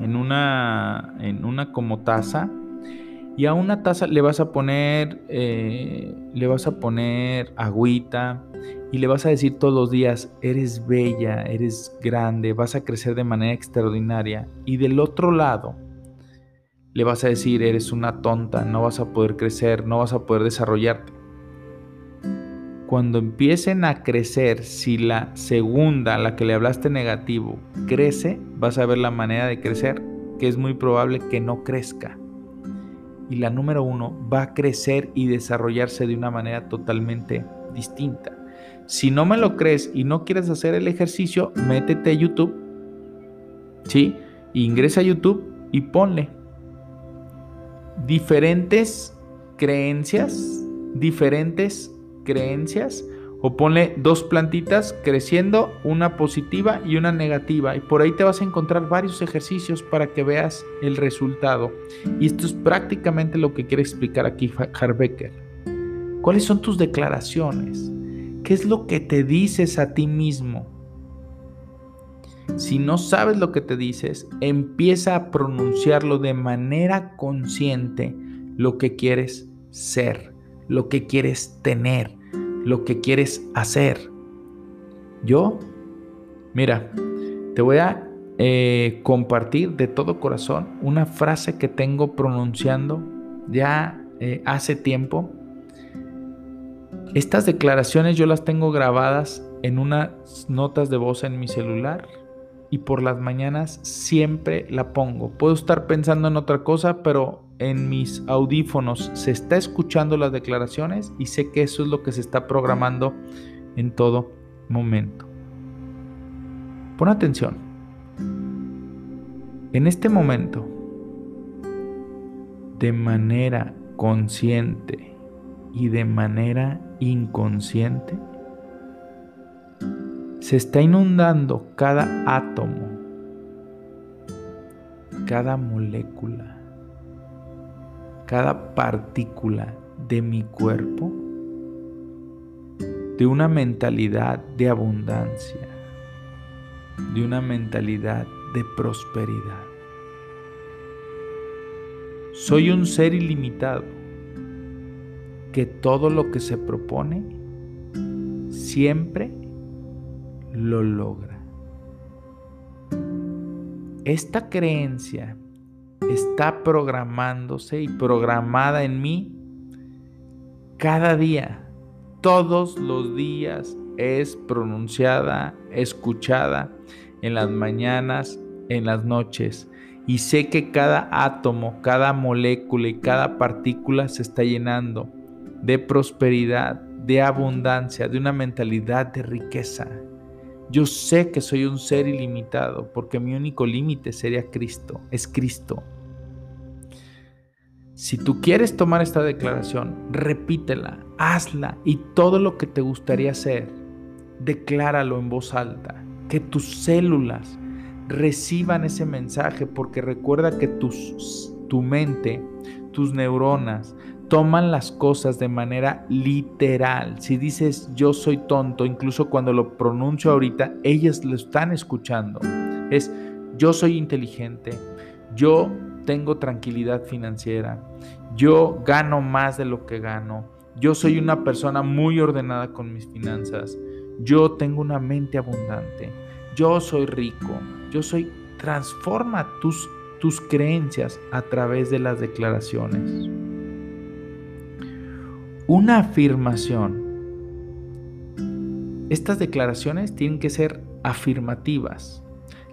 en una, en una como taza y a una taza le vas a poner, eh, le vas a poner agüita y le vas a decir todos los días, eres bella, eres grande, vas a crecer de manera extraordinaria. Y del otro lado, le vas a decir, eres una tonta, no vas a poder crecer, no vas a poder desarrollarte. Cuando empiecen a crecer, si la segunda, la que le hablaste negativo, crece, vas a ver la manera de crecer, que es muy probable que no crezca y la número uno va a crecer y desarrollarse de una manera totalmente distinta. Si no me lo crees y no quieres hacer el ejercicio, métete a YouTube, ¿sí? Ingresa a YouTube y ponle diferentes creencias, diferentes creencias O ponle dos plantitas creciendo, una positiva y una negativa. Y por ahí te vas a encontrar varios ejercicios para que veas el resultado. Y esto es prácticamente lo que quiere explicar aquí Harbecker. ¿Cuáles son tus declaraciones? ¿Qué es lo que te dices a ti mismo? Si no sabes lo que te dices, empieza a pronunciarlo de manera consciente lo que quieres ser, lo que quieres tener, lo que quieres hacer. Yo, mira, te voy a eh, compartir de todo corazón una frase que tengo pronunciando ya eh, hace tiempo. Estas declaraciones yo las tengo grabadas en unas notas de voz en mi celular y por las mañanas siempre la pongo. Puedo estar pensando en otra cosa, pero en mis audífonos se está escuchando las declaraciones y sé que eso es lo que se está programando en todo momento. Pon atención. En este momento, de manera consciente y de manera inconsciente, se está inundando cada átomo, cada molécula, cada partícula de mi cuerpo de una mentalidad de abundancia, de una mentalidad de prosperidad. Soy un ser ilimitado que todo lo que se propone siempre lo logra. Esta creencia está programándose y programada en mí cada día. Todos los días es pronunciada, escuchada en las mañanas, en las noches. Y sé que cada átomo, cada molécula y cada partícula se está llenando de prosperidad, de abundancia, de una mentalidad de riqueza. Yo sé que soy un ser ilimitado porque mi único límite sería Cristo, es Cristo. Si tú quieres tomar esta declaración, repítela, hazla y todo lo que te gustaría hacer, decláralo en voz alta, que tus células reciban ese mensaje porque recuerda que tus, tu mente, tus neuronas, toman las cosas de manera literal. Si dices yo soy tonto, incluso cuando lo pronuncio ahorita, ellas lo están escuchando. Es yo soy inteligente, yo tengo tranquilidad financiera, yo gano más de lo que gano, yo soy una persona muy ordenada con mis finanzas, yo tengo una mente abundante, yo soy rico, yo soy... Transforma tus, tus creencias a través de las declaraciones. Una afirmación. Estas declaraciones tienen que ser afirmativas.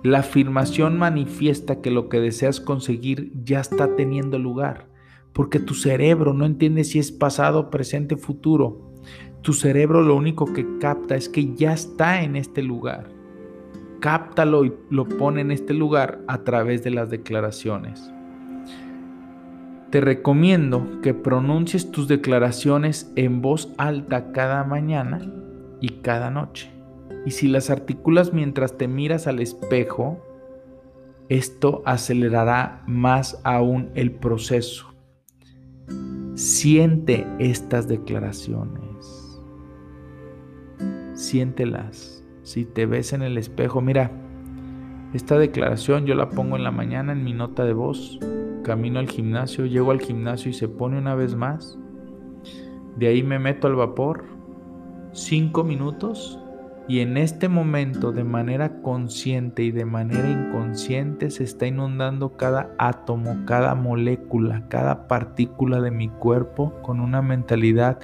La afirmación manifiesta que lo que deseas conseguir ya está teniendo lugar, porque tu cerebro no entiende si es pasado, presente, futuro. Tu cerebro lo único que capta es que ya está en este lugar. Cáptalo y lo pone en este lugar a través de las declaraciones. Te recomiendo que pronuncies tus declaraciones en voz alta cada mañana y cada noche. Y si las articulas mientras te miras al espejo, esto acelerará más aún el proceso. Siente estas declaraciones. Siéntelas. Si te ves en el espejo, mira, esta declaración yo la pongo en la mañana en mi nota de voz camino al gimnasio, llego al gimnasio y se pone una vez más. De ahí me meto al vapor, cinco minutos, y en este momento de manera consciente y de manera inconsciente se está inundando cada átomo, cada molécula, cada partícula de mi cuerpo con una mentalidad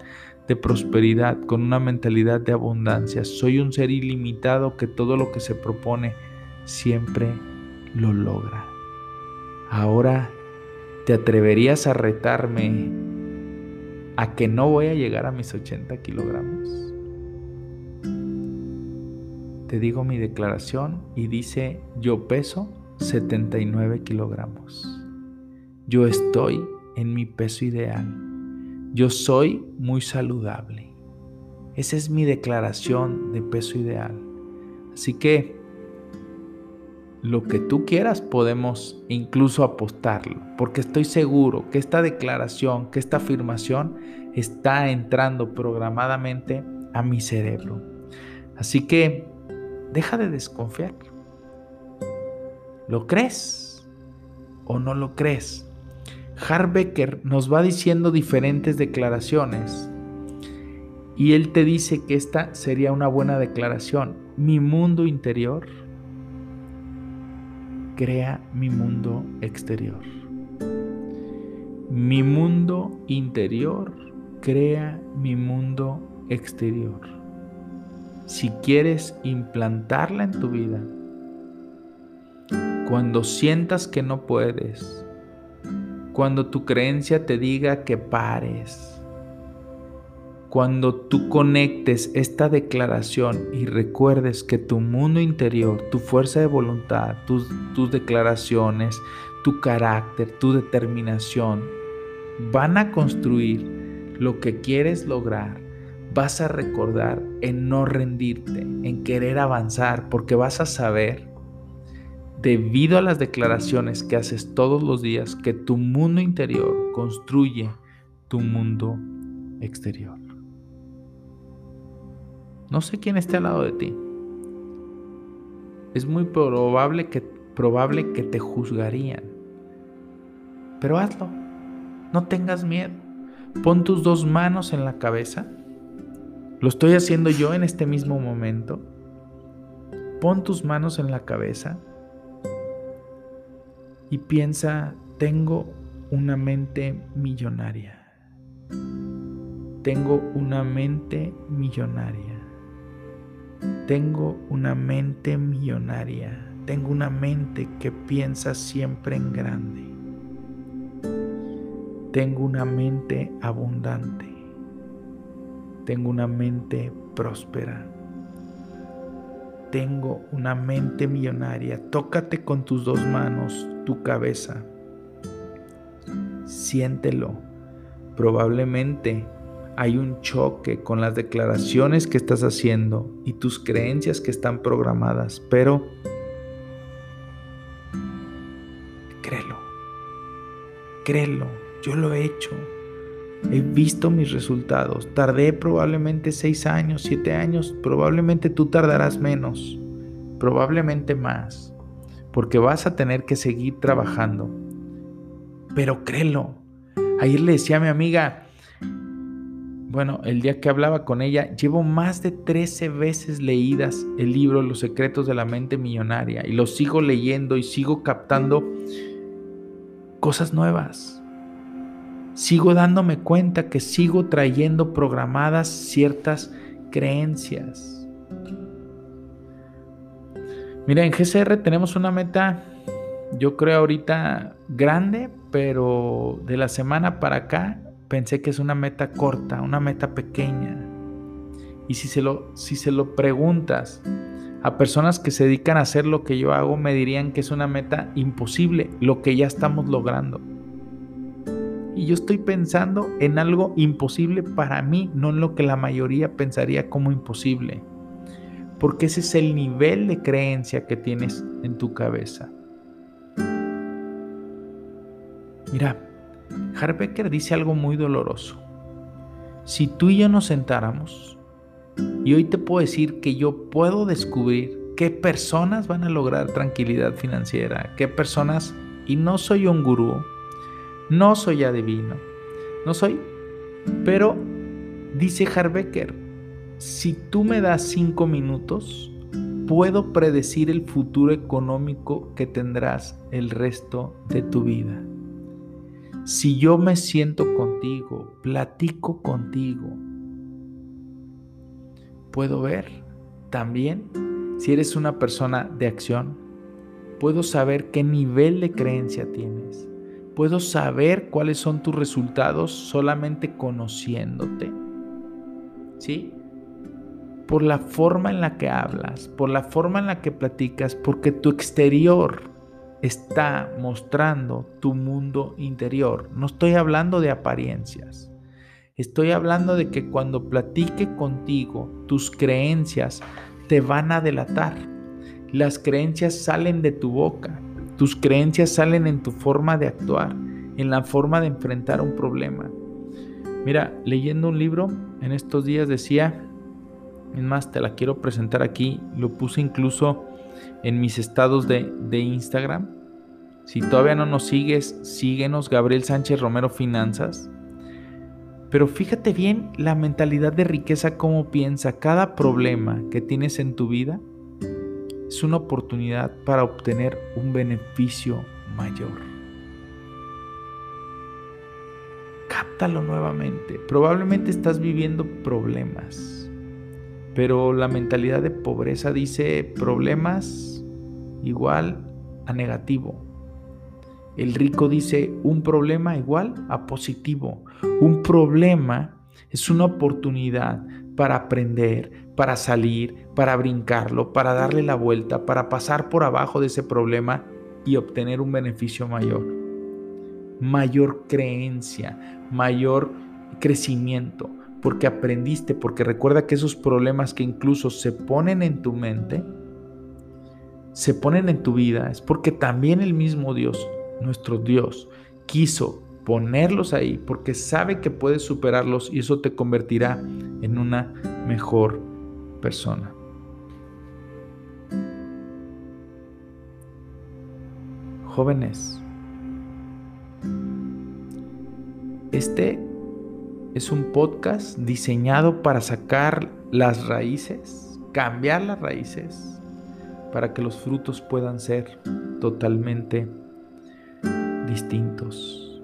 de prosperidad, con una mentalidad de abundancia. Soy un ser ilimitado que todo lo que se propone siempre lo logra. Ahora ¿Te atreverías a retarme a que no voy a llegar a mis 80 kilogramos? Te digo mi declaración y dice, yo peso 79 kilogramos. Yo estoy en mi peso ideal. Yo soy muy saludable. Esa es mi declaración de peso ideal. Así que lo que tú quieras podemos incluso apostarlo, porque estoy seguro que esta declaración, que esta afirmación está entrando programadamente a mi cerebro. Así que deja de desconfiar. ¿Lo crees o no lo crees? Harbecker nos va diciendo diferentes declaraciones y él te dice que esta sería una buena declaración. Mi mundo interior crea mi mundo exterior. Mi mundo interior crea mi mundo exterior. Si quieres implantarla en tu vida, cuando sientas que no puedes, cuando tu creencia te diga que pares, cuando tú conectes esta declaración y recuerdes que tu mundo interior, tu fuerza de voluntad, tus, declaraciones, tu carácter, tu determinación, van a construir lo que quieres lograr, vas a recordar en no rendirte, en querer avanzar, porque vas a saber, debido a las declaraciones que haces todos los días, que tu mundo interior construye tu mundo exterior. No sé quién esté al lado de ti. Es muy probable que, probable que te juzgarían. Pero hazlo. No tengas miedo. Pon tus dos manos en la cabeza. Lo estoy haciendo yo en este mismo momento. Pon tus manos en la cabeza y piensa, tengo una mente millonaria. Tengo una mente millonaria. Tengo una mente millonaria. Tengo una mente que piensa siempre en grande. Tengo una mente abundante. Tengo una mente próspera. Tengo una mente millonaria. Tócate con tus dos manos tu cabeza. Siéntelo. Probablemente hay un choque con las declaraciones que estás haciendo y tus creencias que están programadas, pero créelo, créelo, yo lo he hecho, he visto mis resultados, tardé probablemente seis años, siete años, probablemente tú tardarás menos, probablemente más, porque vas a tener que seguir trabajando, pero créelo. Ayer le decía a mi amiga, bueno, el día que hablaba con ella, llevo más de 13 veces leídas el libro Los secretos de la mente millonaria y lo sigo leyendo y sigo captando cosas nuevas. Sigo dándome cuenta que sigo trayendo programadas ciertas creencias. Mira, en GCR tenemos una meta, yo creo ahorita grande, pero de la semana para acá pensé que es una meta corta, una meta pequeña. Y si se lo, si se lo preguntas a personas que se dedican a hacer lo que yo hago, me dirían que es una meta imposible, lo que ya estamos logrando. Y yo estoy pensando en algo imposible para mí, no en lo que la mayoría pensaría como imposible. Porque ese es el nivel de creencia que tienes en tu cabeza. Mira, Harbecker dice algo muy doloroso. Si tú y yo nos sentáramos, y hoy te puedo decir que yo puedo descubrir qué personas van a lograr tranquilidad financiera, qué personas, y no soy un gurú, no soy adivino, no soy, pero dice Harbecker, si tú me das cinco minutos, puedo predecir el futuro económico que tendrás el resto de tu vida. Si yo me siento contigo, platico contigo, puedo ver también si eres una persona de acción. Puedo saber qué nivel de creencia tienes. Puedo saber cuáles son tus resultados solamente conociéndote. ¿Sí? Por la forma en la que hablas, por la forma en la que platicas, porque tu exterior está mostrando tu mundo interior. No estoy hablando de apariencias. Estoy hablando de que cuando platique contigo, tus creencias te van a delatar. Las creencias salen de tu boca. Tus creencias salen en tu forma de actuar, en la forma de enfrentar un problema. Mira, leyendo un libro en estos días decía, es más, te la quiero presentar aquí, lo puse incluso en mis estados de, de Instagram. Si todavía no nos sigues, síguenos, Gabriel Sánchez Romero Finanzas. Pero fíjate bien la mentalidad de riqueza, cómo piensa cada problema que tienes en tu vida es una oportunidad para obtener un beneficio mayor. Cáptalo nuevamente. Probablemente estás viviendo problemas, pero la mentalidad de pobreza dice problemas igual a negativo. El rico dice un problema igual a positivo. Un problema es una oportunidad para aprender, para salir, para brincarlo, para darle la vuelta, para pasar por abajo de ese problema y obtener un beneficio mayor. Mayor creencia, mayor crecimiento, porque aprendiste, porque recuerda que esos problemas que incluso se ponen en tu mente, se ponen en tu vida, es porque también el mismo Dios nuestro Dios quiso ponerlos ahí porque sabe que puedes superarlos y eso te convertirá en una mejor persona. Jóvenes, este es un podcast diseñado para sacar las raíces, cambiar las raíces, para que los frutos puedan ser totalmente distintos.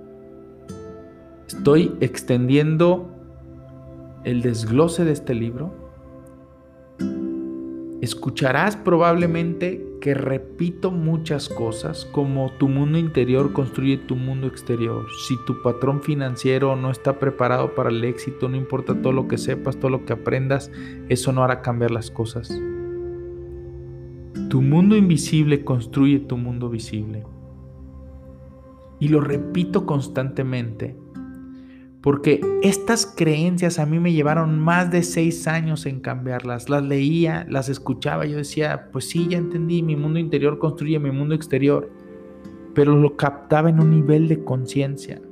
Estoy extendiendo el desglose de este libro. Escucharás probablemente que repito muchas cosas como tu mundo interior construye tu mundo exterior. Si tu patrón financiero no está preparado para el éxito, no importa todo lo que sepas, todo lo que aprendas, eso no hará cambiar las cosas. Tu mundo invisible construye tu mundo visible. Y lo repito constantemente, porque estas creencias a mí me llevaron más de seis años en cambiarlas. Las leía, las escuchaba, yo decía, pues sí, ya entendí, mi mundo interior construye mi mundo exterior, pero lo captaba en un nivel de conciencia.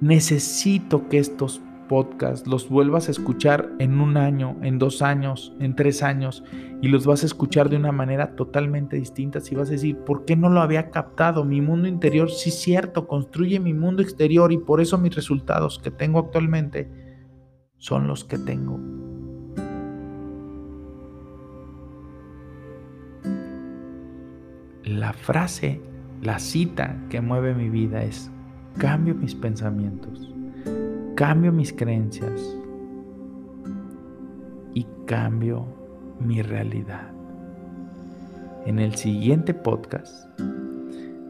Necesito que estos podcast, los vuelvas a escuchar en un año, en dos años, en tres años, y los vas a escuchar de una manera totalmente distinta. Si vas a decir, ¿por qué no lo había captado? Mi mundo interior, sí cierto, construye mi mundo exterior y por eso mis resultados que tengo actualmente son los que tengo. La frase, la cita que mueve mi vida es, cambio mis pensamientos cambio mis creencias y cambio mi realidad. En el siguiente podcast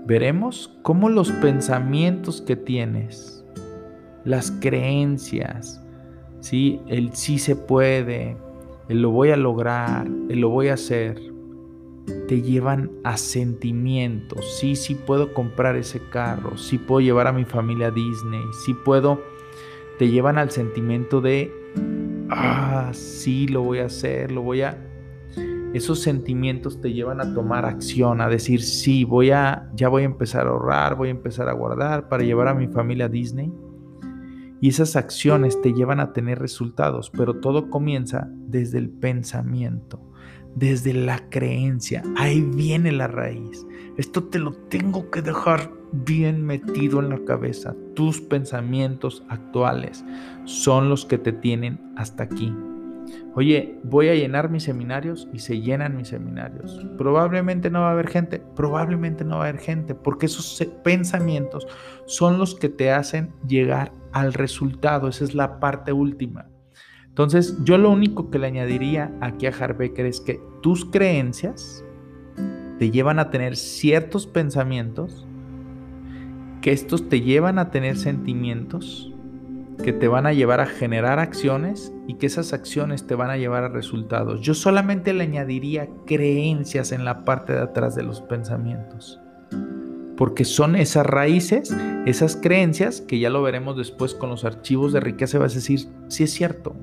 veremos cómo los pensamientos que tienes, las creencias, ¿sí? el sí se puede, el lo voy a lograr, el lo voy a hacer, te llevan a sentimientos. Sí, sí puedo comprar ese carro, sí puedo llevar a mi familia a Disney, sí puedo te llevan al sentimiento de, ah, sí, lo voy a hacer, lo voy a... Esos sentimientos te llevan a tomar acción, a decir, sí, voy a, ya voy a empezar a ahorrar, voy a empezar a guardar para llevar a mi familia a Disney. Y esas acciones te llevan a tener resultados, pero todo comienza desde el pensamiento, desde la creencia. Ahí viene la raíz. Esto te lo tengo que dejar bien metido en la cabeza. Tus pensamientos actuales son los que te tienen hasta aquí. Oye, voy a llenar mis seminarios y se llenan mis seminarios. Probablemente no va a haber gente, probablemente no va a haber gente, porque esos pensamientos son los que te hacen llegar al resultado. Esa es la parte última. Entonces, yo lo único que le añadiría aquí a Harbecker es que tus creencias te llevan a tener ciertos pensamientos que estos te llevan a tener sentimientos que te van a llevar a generar acciones y que esas acciones te van a llevar a resultados. Yo solamente le añadiría creencias en la parte de atrás de los pensamientos. porque son esas raíces, esas creencias, que ya lo veremos después con los archivos de riqueza, vas a decir, sí es cierto,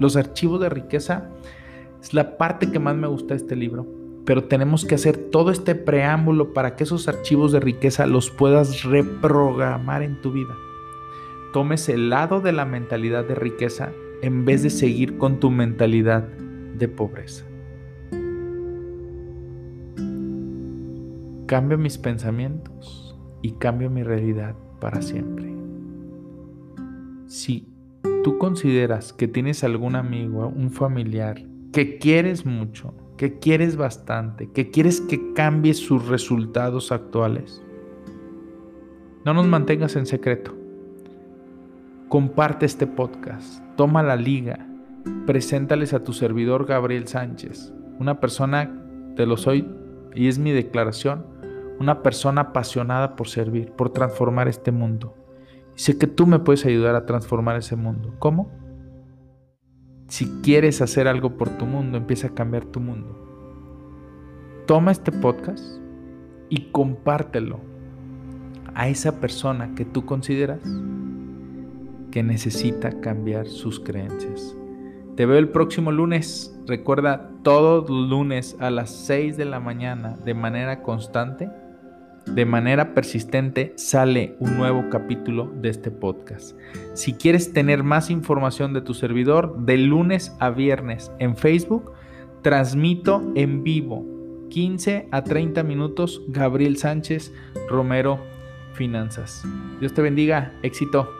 los archivos de riqueza es la parte que más me gusta de este libro, pero tenemos que hacer todo este preámbulo para que esos archivos de riqueza los puedas reprogramar en tu vida. Tomes el lado de la mentalidad de riqueza en vez de seguir con tu mentalidad de pobreza. Cambio mis pensamientos y cambio mi realidad para siempre. Si tú consideras que tienes algún amigo, un familiar que quieres mucho, que quieres bastante, que quieres que cambie sus resultados actuales, no nos mantengas en secreto. Comparte este podcast, toma la liga, preséntales a tu servidor Gabriel Sánchez, una persona, te lo soy y es mi declaración, una persona apasionada por servir, por transformar este mundo. Sé que tú me puedes ayudar a transformar ese mundo. ¿Cómo? Si quieres hacer algo por tu mundo, empieza a cambiar tu mundo. Toma este podcast y compártelo a esa persona que tú consideras que necesita cambiar sus creencias. Te veo el próximo lunes. Recuerda, todos lunes a las 6 de la mañana, de manera constante, de manera persistente, sale un nuevo capítulo de este podcast. Si quieres tener más información de tu servidor, de lunes a viernes en Facebook, transmito en vivo 15 a 30 minutos Gabriel Sánchez Romero Finanzas. Dios te bendiga, éxito.